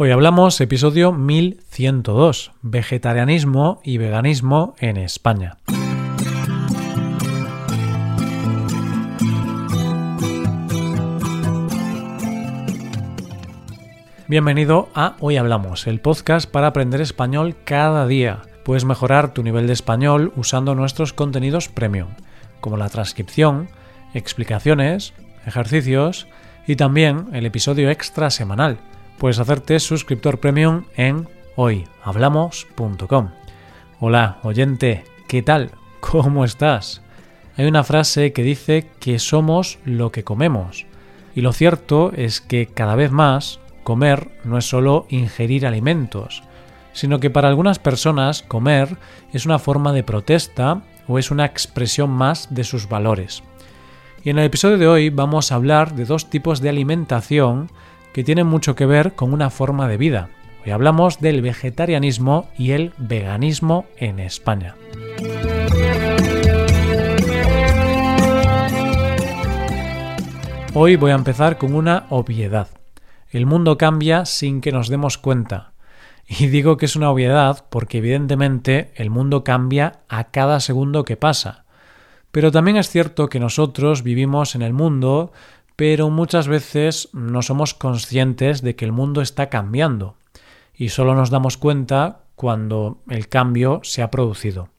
Hoy hablamos episodio 1102, vegetarianismo y veganismo en España. Bienvenido a Hoy Hablamos, el podcast para aprender español cada día. Puedes mejorar tu nivel de español usando nuestros contenidos premium, como la transcripción, explicaciones, ejercicios y también el episodio extra semanal puedes hacerte suscriptor premium en hoyhablamos.com. Hola, oyente, ¿qué tal? ¿Cómo estás? Hay una frase que dice que somos lo que comemos. Y lo cierto es que cada vez más comer no es solo ingerir alimentos, sino que para algunas personas comer es una forma de protesta o es una expresión más de sus valores. Y en el episodio de hoy vamos a hablar de dos tipos de alimentación que tienen mucho que ver con una forma de vida. Hoy hablamos del vegetarianismo y el veganismo en España. Hoy voy a empezar con una obviedad. El mundo cambia sin que nos demos cuenta. Y digo que es una obviedad porque evidentemente el mundo cambia a cada segundo que pasa. Pero también es cierto que nosotros vivimos en el mundo pero muchas veces no somos conscientes de que el mundo está cambiando y solo nos damos cuenta cuando el cambio se ha producido.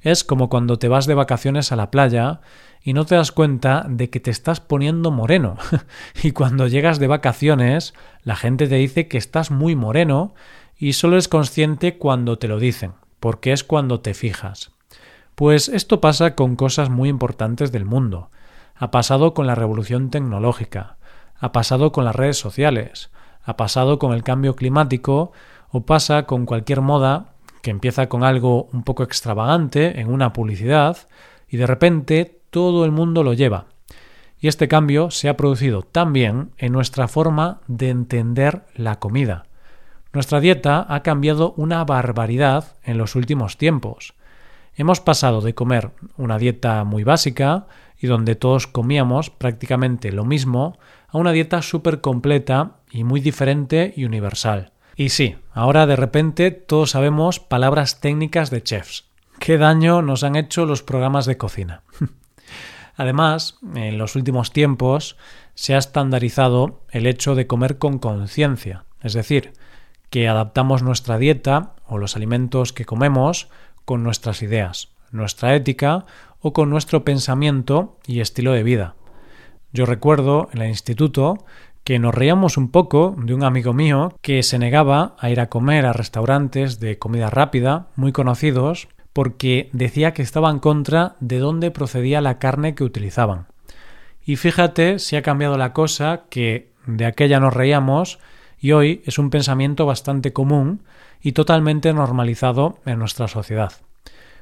Es como cuando te vas de vacaciones a la playa y no te das cuenta de que te estás poniendo moreno. y cuando llegas de vacaciones, la gente te dice que estás muy moreno y solo eres consciente cuando te lo dicen, porque es cuando te fijas. Pues esto pasa con cosas muy importantes del mundo ha pasado con la revolución tecnológica, ha pasado con las redes sociales, ha pasado con el cambio climático o pasa con cualquier moda que empieza con algo un poco extravagante en una publicidad y de repente todo el mundo lo lleva. Y este cambio se ha producido también en nuestra forma de entender la comida. Nuestra dieta ha cambiado una barbaridad en los últimos tiempos. Hemos pasado de comer una dieta muy básica, y donde todos comíamos prácticamente lo mismo, a una dieta súper completa y muy diferente y universal. Y sí, ahora de repente todos sabemos palabras técnicas de chefs. ¿Qué daño nos han hecho los programas de cocina? Además, en los últimos tiempos se ha estandarizado el hecho de comer con conciencia, es decir, que adaptamos nuestra dieta o los alimentos que comemos con nuestras ideas, nuestra ética o con nuestro pensamiento y estilo de vida. Yo recuerdo en el instituto que nos reíamos un poco de un amigo mío que se negaba a ir a comer a restaurantes de comida rápida muy conocidos porque decía que estaba en contra de dónde procedía la carne que utilizaban. Y fíjate si ha cambiado la cosa que de aquella nos reíamos y hoy es un pensamiento bastante común y totalmente normalizado en nuestra sociedad.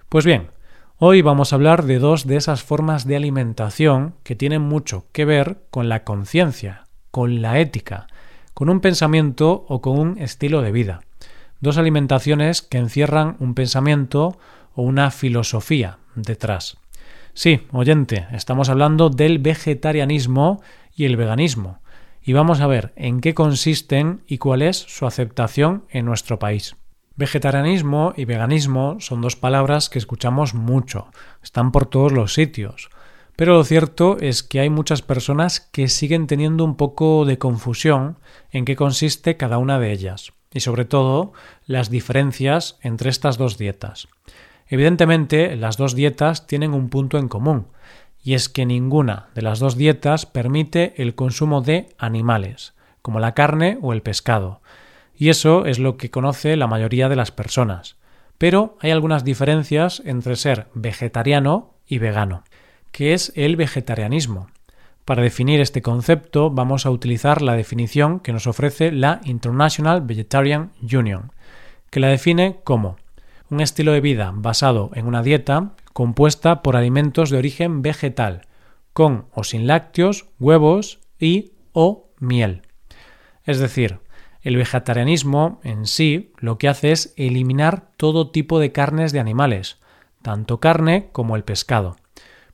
Pues bien, Hoy vamos a hablar de dos de esas formas de alimentación que tienen mucho que ver con la conciencia, con la ética, con un pensamiento o con un estilo de vida. Dos alimentaciones que encierran un pensamiento o una filosofía detrás. Sí, oyente, estamos hablando del vegetarianismo y el veganismo, y vamos a ver en qué consisten y cuál es su aceptación en nuestro país. Vegetarianismo y veganismo son dos palabras que escuchamos mucho, están por todos los sitios, pero lo cierto es que hay muchas personas que siguen teniendo un poco de confusión en qué consiste cada una de ellas, y sobre todo las diferencias entre estas dos dietas. Evidentemente, las dos dietas tienen un punto en común, y es que ninguna de las dos dietas permite el consumo de animales, como la carne o el pescado, y eso es lo que conoce la mayoría de las personas. Pero hay algunas diferencias entre ser vegetariano y vegano. ¿Qué es el vegetarianismo? Para definir este concepto vamos a utilizar la definición que nos ofrece la International Vegetarian Union, que la define como un estilo de vida basado en una dieta compuesta por alimentos de origen vegetal, con o sin lácteos, huevos y o miel. Es decir, el vegetarianismo en sí lo que hace es eliminar todo tipo de carnes de animales, tanto carne como el pescado.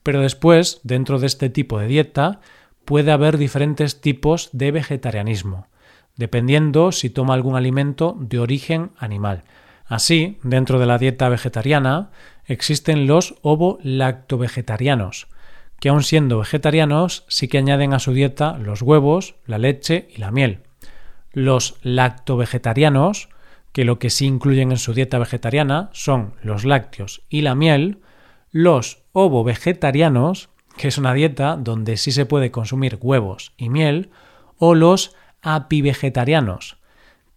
Pero después, dentro de este tipo de dieta, puede haber diferentes tipos de vegetarianismo, dependiendo si toma algún alimento de origen animal. Así, dentro de la dieta vegetariana existen los ovo-lactovegetarianos, que aun siendo vegetarianos sí que añaden a su dieta los huevos, la leche y la miel. Los lactovegetarianos, que lo que sí incluyen en su dieta vegetariana son los lácteos y la miel, los ovo-vegetarianos, que es una dieta donde sí se puede consumir huevos y miel, o los apivegetarianos,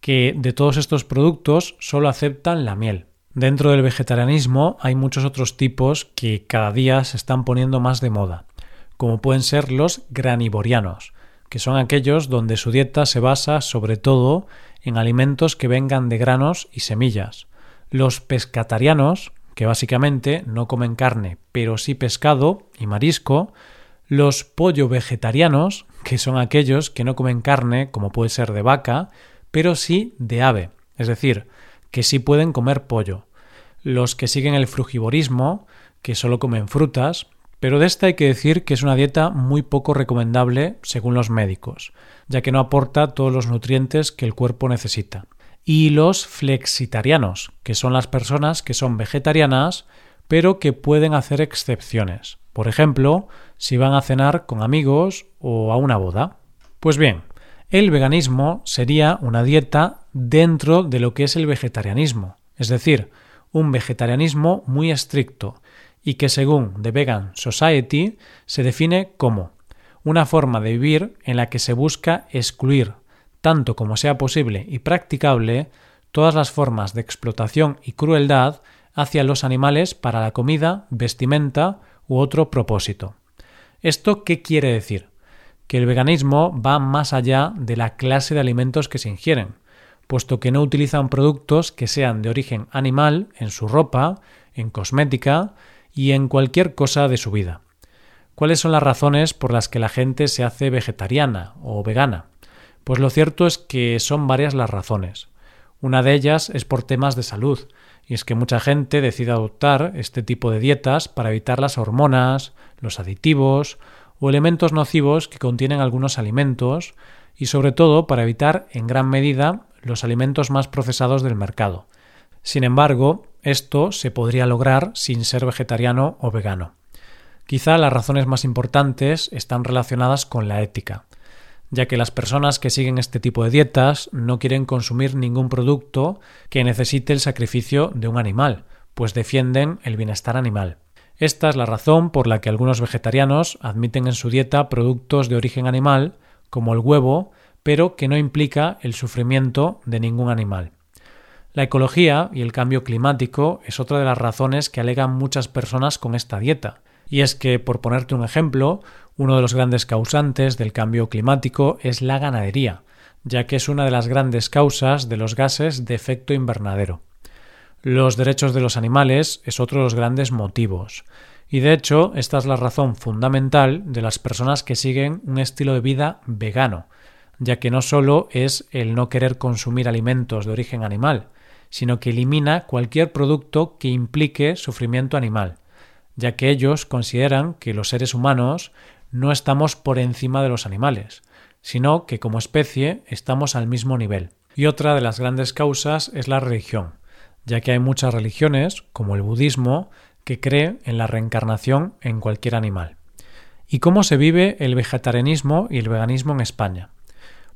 que de todos estos productos solo aceptan la miel. Dentro del vegetarianismo hay muchos otros tipos que cada día se están poniendo más de moda, como pueden ser los granivorianos, que son aquellos donde su dieta se basa sobre todo en alimentos que vengan de granos y semillas. Los pescatarianos, que básicamente no comen carne, pero sí pescado y marisco, los pollo vegetarianos, que son aquellos que no comen carne, como puede ser de vaca, pero sí de ave, es decir, que sí pueden comer pollo. Los que siguen el frugivorismo, que solo comen frutas, pero de esta hay que decir que es una dieta muy poco recomendable según los médicos, ya que no aporta todos los nutrientes que el cuerpo necesita. Y los flexitarianos, que son las personas que son vegetarianas, pero que pueden hacer excepciones. Por ejemplo, si van a cenar con amigos o a una boda. Pues bien, el veganismo sería una dieta dentro de lo que es el vegetarianismo, es decir, un vegetarianismo muy estricto y que según The Vegan Society se define como una forma de vivir en la que se busca excluir, tanto como sea posible y practicable, todas las formas de explotación y crueldad hacia los animales para la comida, vestimenta u otro propósito. ¿Esto qué quiere decir? Que el veganismo va más allá de la clase de alimentos que se ingieren, puesto que no utilizan productos que sean de origen animal en su ropa, en cosmética y en cualquier cosa de su vida. ¿Cuáles son las razones por las que la gente se hace vegetariana o vegana? Pues lo cierto es que son varias las razones. Una de ellas es por temas de salud, y es que mucha gente decide adoptar este tipo de dietas para evitar las hormonas, los aditivos o elementos nocivos que contienen algunos alimentos y sobre todo para evitar en gran medida los alimentos más procesados del mercado. Sin embargo, esto se podría lograr sin ser vegetariano o vegano. Quizá las razones más importantes están relacionadas con la ética, ya que las personas que siguen este tipo de dietas no quieren consumir ningún producto que necesite el sacrificio de un animal, pues defienden el bienestar animal. Esta es la razón por la que algunos vegetarianos admiten en su dieta productos de origen animal, como el huevo, pero que no implica el sufrimiento de ningún animal. La ecología y el cambio climático es otra de las razones que alegan muchas personas con esta dieta. Y es que, por ponerte un ejemplo, uno de los grandes causantes del cambio climático es la ganadería, ya que es una de las grandes causas de los gases de efecto invernadero. Los derechos de los animales es otro de los grandes motivos. Y de hecho, esta es la razón fundamental de las personas que siguen un estilo de vida vegano, ya que no solo es el no querer consumir alimentos de origen animal, sino que elimina cualquier producto que implique sufrimiento animal, ya que ellos consideran que los seres humanos no estamos por encima de los animales, sino que como especie estamos al mismo nivel. Y otra de las grandes causas es la religión ya que hay muchas religiones, como el budismo, que cree en la reencarnación en cualquier animal. ¿Y cómo se vive el vegetarianismo y el veganismo en España?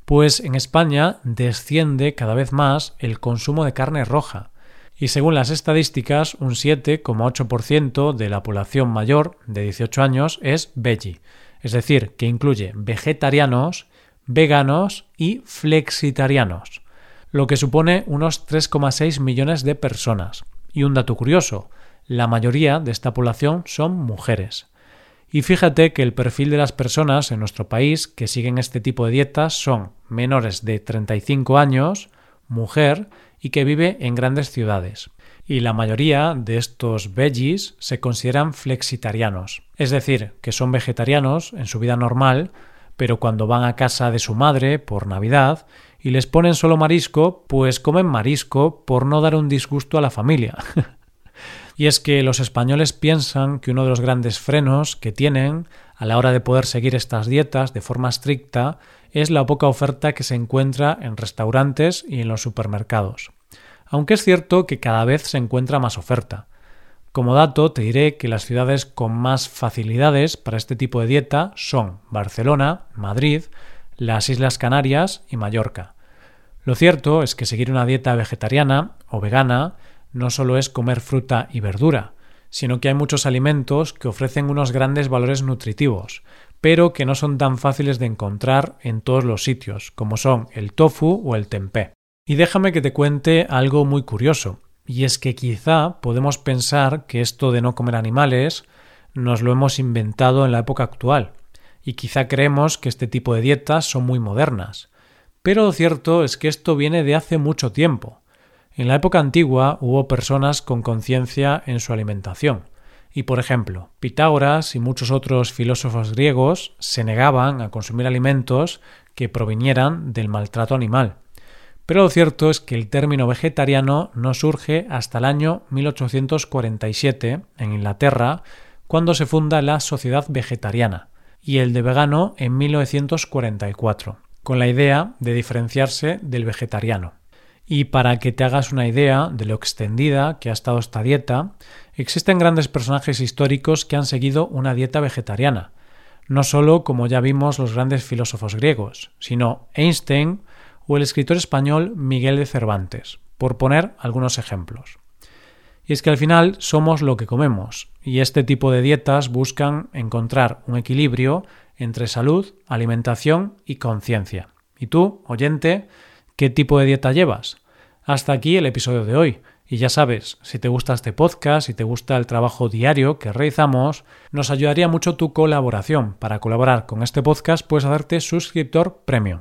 Pues en España desciende cada vez más el consumo de carne roja, y según las estadísticas, un 7,8% de la población mayor de 18 años es veggie, es decir, que incluye vegetarianos, veganos y flexitarianos lo que supone unos 3,6 millones de personas. Y un dato curioso, la mayoría de esta población son mujeres. Y fíjate que el perfil de las personas en nuestro país que siguen este tipo de dietas son menores de 35 años, mujer y que vive en grandes ciudades. Y la mayoría de estos veggies se consideran flexitarianos, es decir, que son vegetarianos en su vida normal, pero cuando van a casa de su madre por Navidad y les ponen solo marisco, pues comen marisco por no dar un disgusto a la familia. y es que los españoles piensan que uno de los grandes frenos que tienen a la hora de poder seguir estas dietas de forma estricta es la poca oferta que se encuentra en restaurantes y en los supermercados. Aunque es cierto que cada vez se encuentra más oferta. Como dato, te diré que las ciudades con más facilidades para este tipo de dieta son Barcelona, Madrid, las Islas Canarias y Mallorca. Lo cierto es que seguir una dieta vegetariana o vegana no solo es comer fruta y verdura, sino que hay muchos alimentos que ofrecen unos grandes valores nutritivos, pero que no son tan fáciles de encontrar en todos los sitios, como son el tofu o el tempeh. Y déjame que te cuente algo muy curioso, y es que quizá podemos pensar que esto de no comer animales nos lo hemos inventado en la época actual, y quizá creemos que este tipo de dietas son muy modernas. Pero lo cierto es que esto viene de hace mucho tiempo. En la época antigua hubo personas con conciencia en su alimentación, y por ejemplo, Pitágoras y muchos otros filósofos griegos se negaban a consumir alimentos que provinieran del maltrato animal. Pero lo cierto es que el término vegetariano no surge hasta el año 1847 en Inglaterra, cuando se funda la Sociedad Vegetariana, y el de vegano en 1944, con la idea de diferenciarse del vegetariano. Y para que te hagas una idea de lo extendida que ha estado esta dieta, existen grandes personajes históricos que han seguido una dieta vegetariana, no solo como ya vimos los grandes filósofos griegos, sino Einstein o el escritor español Miguel de Cervantes, por poner algunos ejemplos. Y es que al final somos lo que comemos, y este tipo de dietas buscan encontrar un equilibrio entre salud, alimentación y conciencia. ¿Y tú, oyente, qué tipo de dieta llevas? Hasta aquí el episodio de hoy. Y ya sabes, si te gusta este podcast, si te gusta el trabajo diario que realizamos, nos ayudaría mucho tu colaboración. Para colaborar con este podcast puedes hacerte suscriptor premium.